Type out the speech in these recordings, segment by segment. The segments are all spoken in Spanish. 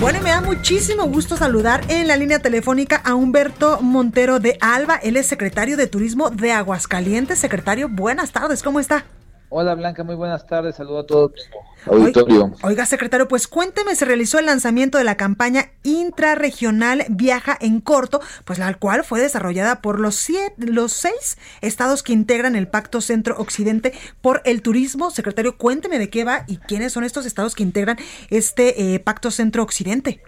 Bueno, y me da muchísimo gusto saludar en la línea telefónica a Humberto Montero de Alba. Él es secretario de Turismo de Aguascalientes. Secretario, buenas tardes. ¿Cómo está? Hola Blanca, muy buenas tardes, saludo a todo tu auditorio. Oiga, secretario, pues cuénteme, se realizó el lanzamiento de la campaña intrarregional Viaja en Corto, pues la cual fue desarrollada por los, siete, los seis estados que integran el Pacto Centro-Occidente por el Turismo. Secretario, cuénteme de qué va y quiénes son estos estados que integran este eh, Pacto Centro-Occidente.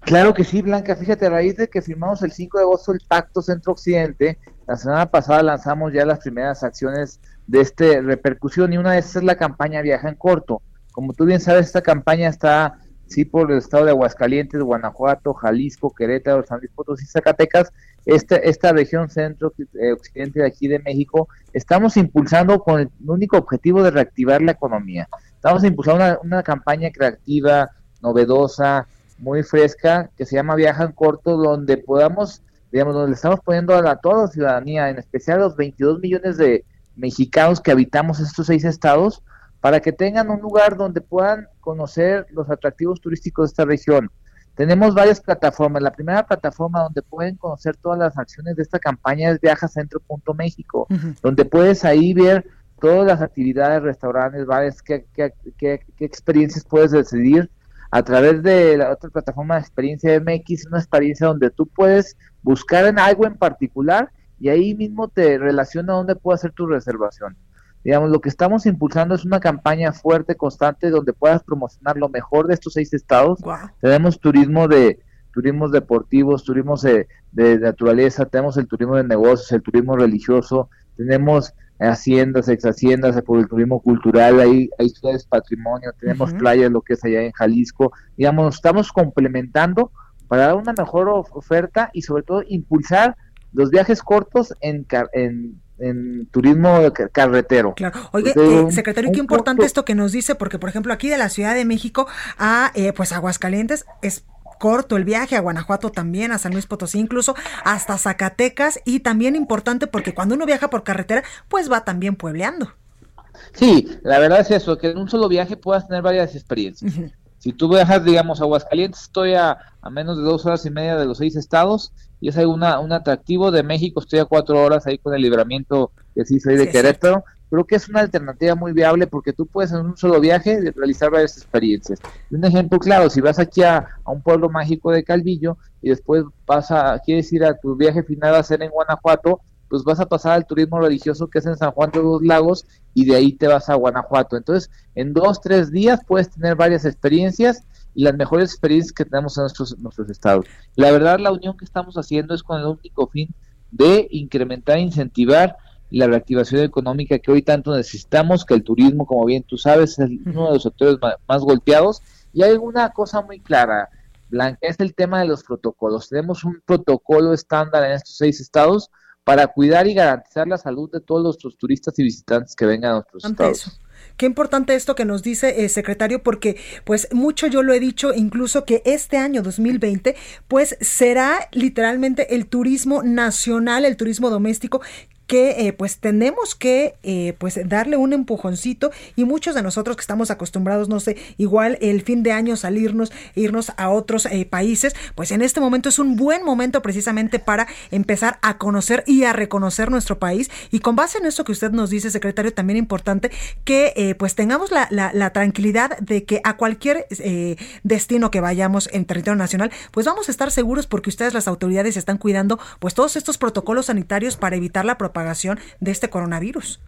Claro que sí, Blanca. Fíjate, a raíz de que firmamos el 5 de agosto el Pacto Centro-Occidente, la semana pasada lanzamos ya las primeras acciones de este repercusión y una de esas es la campaña Viaja en Corto. Como tú bien sabes, esta campaña está sí por el estado de Aguascalientes, Guanajuato, Jalisco, Querétaro, San Luis Potosí, Zacatecas, este, esta región centro eh, occidente de aquí de México, estamos impulsando con el único objetivo de reactivar la economía. Estamos impulsando una, una campaña creativa, novedosa, muy fresca, que se llama Viaja en Corto, donde podamos, digamos, donde le estamos poniendo a, la, toda la ciudadanía, en especial a los 22 millones de mexicanos que habitamos estos seis estados, para que tengan un lugar donde puedan conocer los atractivos turísticos de esta región. Tenemos varias plataformas. La primera plataforma donde pueden conocer todas las acciones de esta campaña es viajacentro.méxico, uh -huh. donde puedes ahí ver todas las actividades, restaurantes, bares, qué, qué, qué, qué experiencias puedes decidir a través de la otra plataforma de experiencia MX, una experiencia donde tú puedes buscar en algo en particular y ahí mismo te relaciona dónde puedo hacer tu reservación. Digamos, lo que estamos impulsando es una campaña fuerte, constante, donde puedas promocionar lo mejor de estos seis estados. Wow. Tenemos turismo de turismos deportivos, turismos de, de, naturaleza, tenemos el turismo de negocios, el turismo religioso, tenemos haciendas, ex haciendas, por el turismo cultural, hay, hay ciudades patrimonio, tenemos uh -huh. playas, lo que es allá en Jalisco, digamos, estamos complementando para dar una mejor oferta y sobre todo impulsar los viajes cortos en, en, en turismo carretero. Claro. Oye, eh, secretario, qué importante corto. esto que nos dice, porque por ejemplo aquí de la Ciudad de México a eh, pues Aguascalientes es corto el viaje a Guanajuato también, a San Luis Potosí, incluso hasta Zacatecas y también importante porque cuando uno viaja por carretera, pues va también puebleando. Sí, la verdad es eso, que en un solo viaje puedas tener varias experiencias. Uh -huh. Si tú viajas, digamos, a Aguascalientes, estoy a, a, menos de dos horas y media de los seis estados y es una, un atractivo de México, estoy a cuatro horas ahí con el libramiento que sí soy de sí, Querétaro. Sí. Creo que es una alternativa muy viable porque tú puedes en un solo viaje realizar varias experiencias. Un ejemplo claro, si vas aquí a, a, un pueblo mágico de Calvillo y después vas a, quieres ir a tu viaje final a hacer en Guanajuato, pues vas a pasar al turismo religioso que es en San Juan de los Lagos y de ahí te vas a Guanajuato. Entonces, en dos, tres días puedes tener varias experiencias y las mejores experiencias que tenemos en nuestros, nuestros estados. La verdad, la unión que estamos haciendo es con el único fin de incrementar e incentivar la reactivación económica que hoy tanto necesitamos, que el turismo, como bien tú sabes, es uno de los sectores más, más golpeados. Y hay una cosa muy clara, Blanca, es el tema de los protocolos. Tenemos un protocolo estándar en estos seis estados para cuidar y garantizar la salud de todos nuestros turistas y visitantes que vengan a nuestros Ante estados. Eso. Qué importante esto que nos dice, eh, secretario, porque pues mucho yo lo he dicho, incluso que este año 2020 pues será literalmente el turismo nacional, el turismo doméstico que eh, pues tenemos que eh, pues darle un empujoncito y muchos de nosotros que estamos acostumbrados no sé igual el fin de año salirnos irnos a otros eh, países pues en este momento es un buen momento precisamente para empezar a conocer y a reconocer nuestro país. Y con base en esto que usted nos dice secretario también importante que pues tengamos la, la, tranquilidad de que a cualquier destino que vayamos en territorio nacional pues vamos a estar seguros porque ustedes las autoridades están cuidando pues todos estos protocolos sanitarios para evitar la propagación de este coronavirus.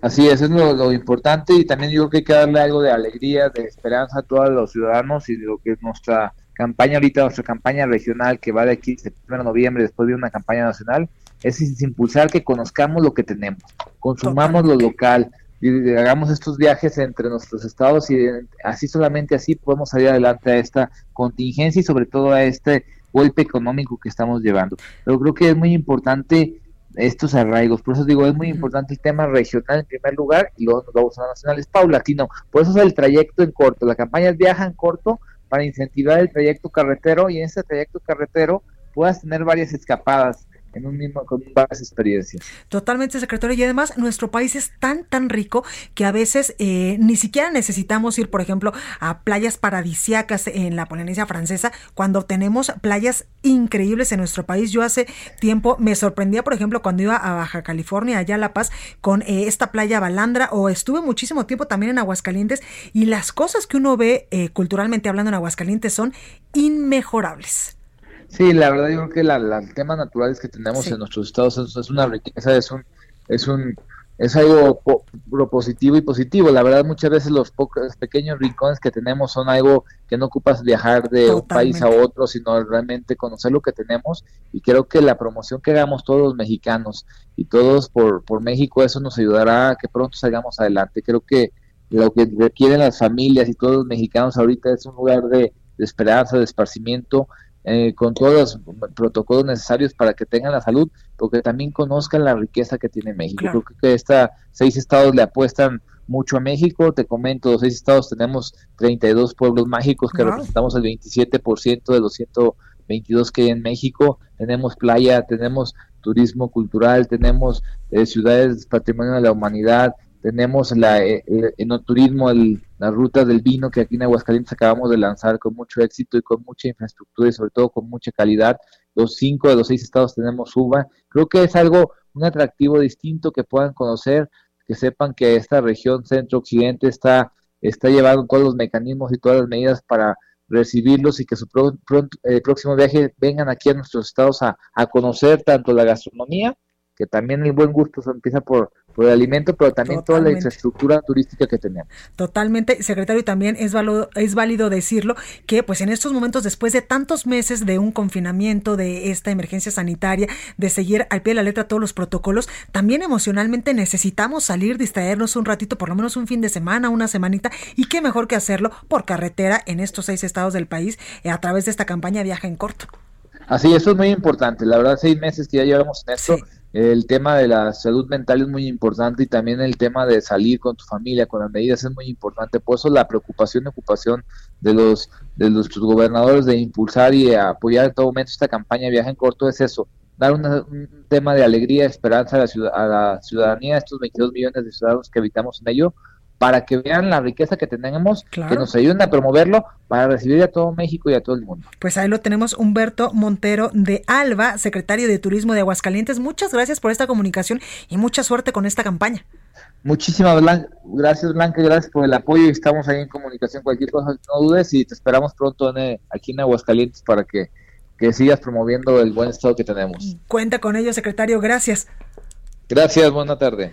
Así es, es lo, lo, importante y también digo que hay que darle algo de alegría, de esperanza a todos los ciudadanos y de lo que es nuestra campaña ahorita, nuestra campaña regional que va de aquí septiembre a noviembre después de una campaña nacional, es impulsar que conozcamos lo que tenemos, consumamos Totalmente. lo local, y hagamos estos viajes entre nuestros estados y así solamente así podemos salir adelante a esta contingencia y sobre todo a este golpe económico que estamos llevando. Pero creo que es muy importante estos arraigos, por eso digo, es muy importante el tema regional en primer lugar y luego nos vamos a la nacional, es paulatino, por eso es el trayecto en corto, la campaña viaja en corto para incentivar el trayecto carretero y en ese trayecto carretero puedas tener varias escapadas en un mismo, con varias experiencias. Totalmente, secretario. Y además, nuestro país es tan, tan rico que a veces eh, ni siquiera necesitamos ir, por ejemplo, a playas paradisiacas en la Polinesia Francesa, cuando tenemos playas increíbles en nuestro país. Yo hace tiempo me sorprendía, por ejemplo, cuando iba a Baja California, allá a La Paz, con eh, esta playa Balandra, o estuve muchísimo tiempo también en Aguascalientes, y las cosas que uno ve eh, culturalmente hablando en Aguascalientes son inmejorables. Sí, la verdad yo creo que la, la temas naturales que tenemos en nuestros estados es, una riqueza, es un, es un, es algo positivo y positivo. La verdad muchas veces los pocos pequeños rincones que tenemos son algo que no ocupas viajar de un país a otro, sino realmente conocer lo que tenemos. Y creo que la promoción que hagamos todos los mexicanos y todos por, por México, eso nos ayudará a que pronto salgamos adelante. Creo que lo que requieren las familias y todos los mexicanos ahorita es un lugar de, de esperanza, de esparcimiento eh, con todos los protocolos necesarios para que tengan la salud, porque también conozcan la riqueza que tiene México. Creo que esta, seis estados le apuestan mucho a México. Te comento, los seis estados tenemos 32 pueblos mágicos que representamos el 27% de los 122 que hay en México. Tenemos playa, tenemos turismo cultural, tenemos eh, ciudades patrimonio de la humanidad, tenemos la, eh, el enoturismo, el, la ruta del vino que aquí en Aguascalientes acabamos de lanzar con mucho éxito y con mucha infraestructura y sobre todo con mucha calidad. Los cinco de los seis estados tenemos uva. Creo que es algo, un atractivo distinto que puedan conocer, que sepan que esta región centro-occidente está, está llevando todos los mecanismos y todas las medidas para recibirlos y que su eh, próximo viaje vengan aquí a nuestros estados a, a conocer tanto la gastronomía, que también el buen gusto se empieza por por el alimento, pero también toda la infraestructura turística que tenemos. Totalmente, secretario, y también es válido, es válido decirlo que pues en estos momentos, después de tantos meses de un confinamiento, de esta emergencia sanitaria, de seguir al pie de la letra todos los protocolos, también emocionalmente necesitamos salir, distraernos un ratito, por lo menos un fin de semana, una semanita, y qué mejor que hacerlo por carretera en estos seis estados del país eh, a través de esta campaña Viaja en Corto. Así, eso es muy importante. La verdad, seis meses que ya llevamos en esto, el tema de la salud mental es muy importante y también el tema de salir con tu familia, con las medidas es muy importante. Por eso la preocupación y ocupación de los de los gobernadores de impulsar y apoyar en todo momento esta campaña Viaje en Corto es eso, dar un tema de alegría, esperanza a la, a la ciudadanía, a estos 22 millones de ciudadanos que habitamos en ello, para que vean la riqueza que tenemos, que nos ayuden a promoverlo para recibir a todo México y a todo el mundo. Pues ahí lo tenemos, Humberto Montero de Alba, secretario de Turismo de Aguascalientes. Muchas gracias por esta comunicación y mucha suerte con esta campaña. Muchísimas gracias Blanca, gracias por el apoyo y estamos ahí en comunicación. Cualquier cosa no dudes y te esperamos pronto eh, aquí en Aguascalientes para que, que sigas promoviendo el buen estado que tenemos. Cuenta con ello, secretario. Gracias. Gracias, buena tarde.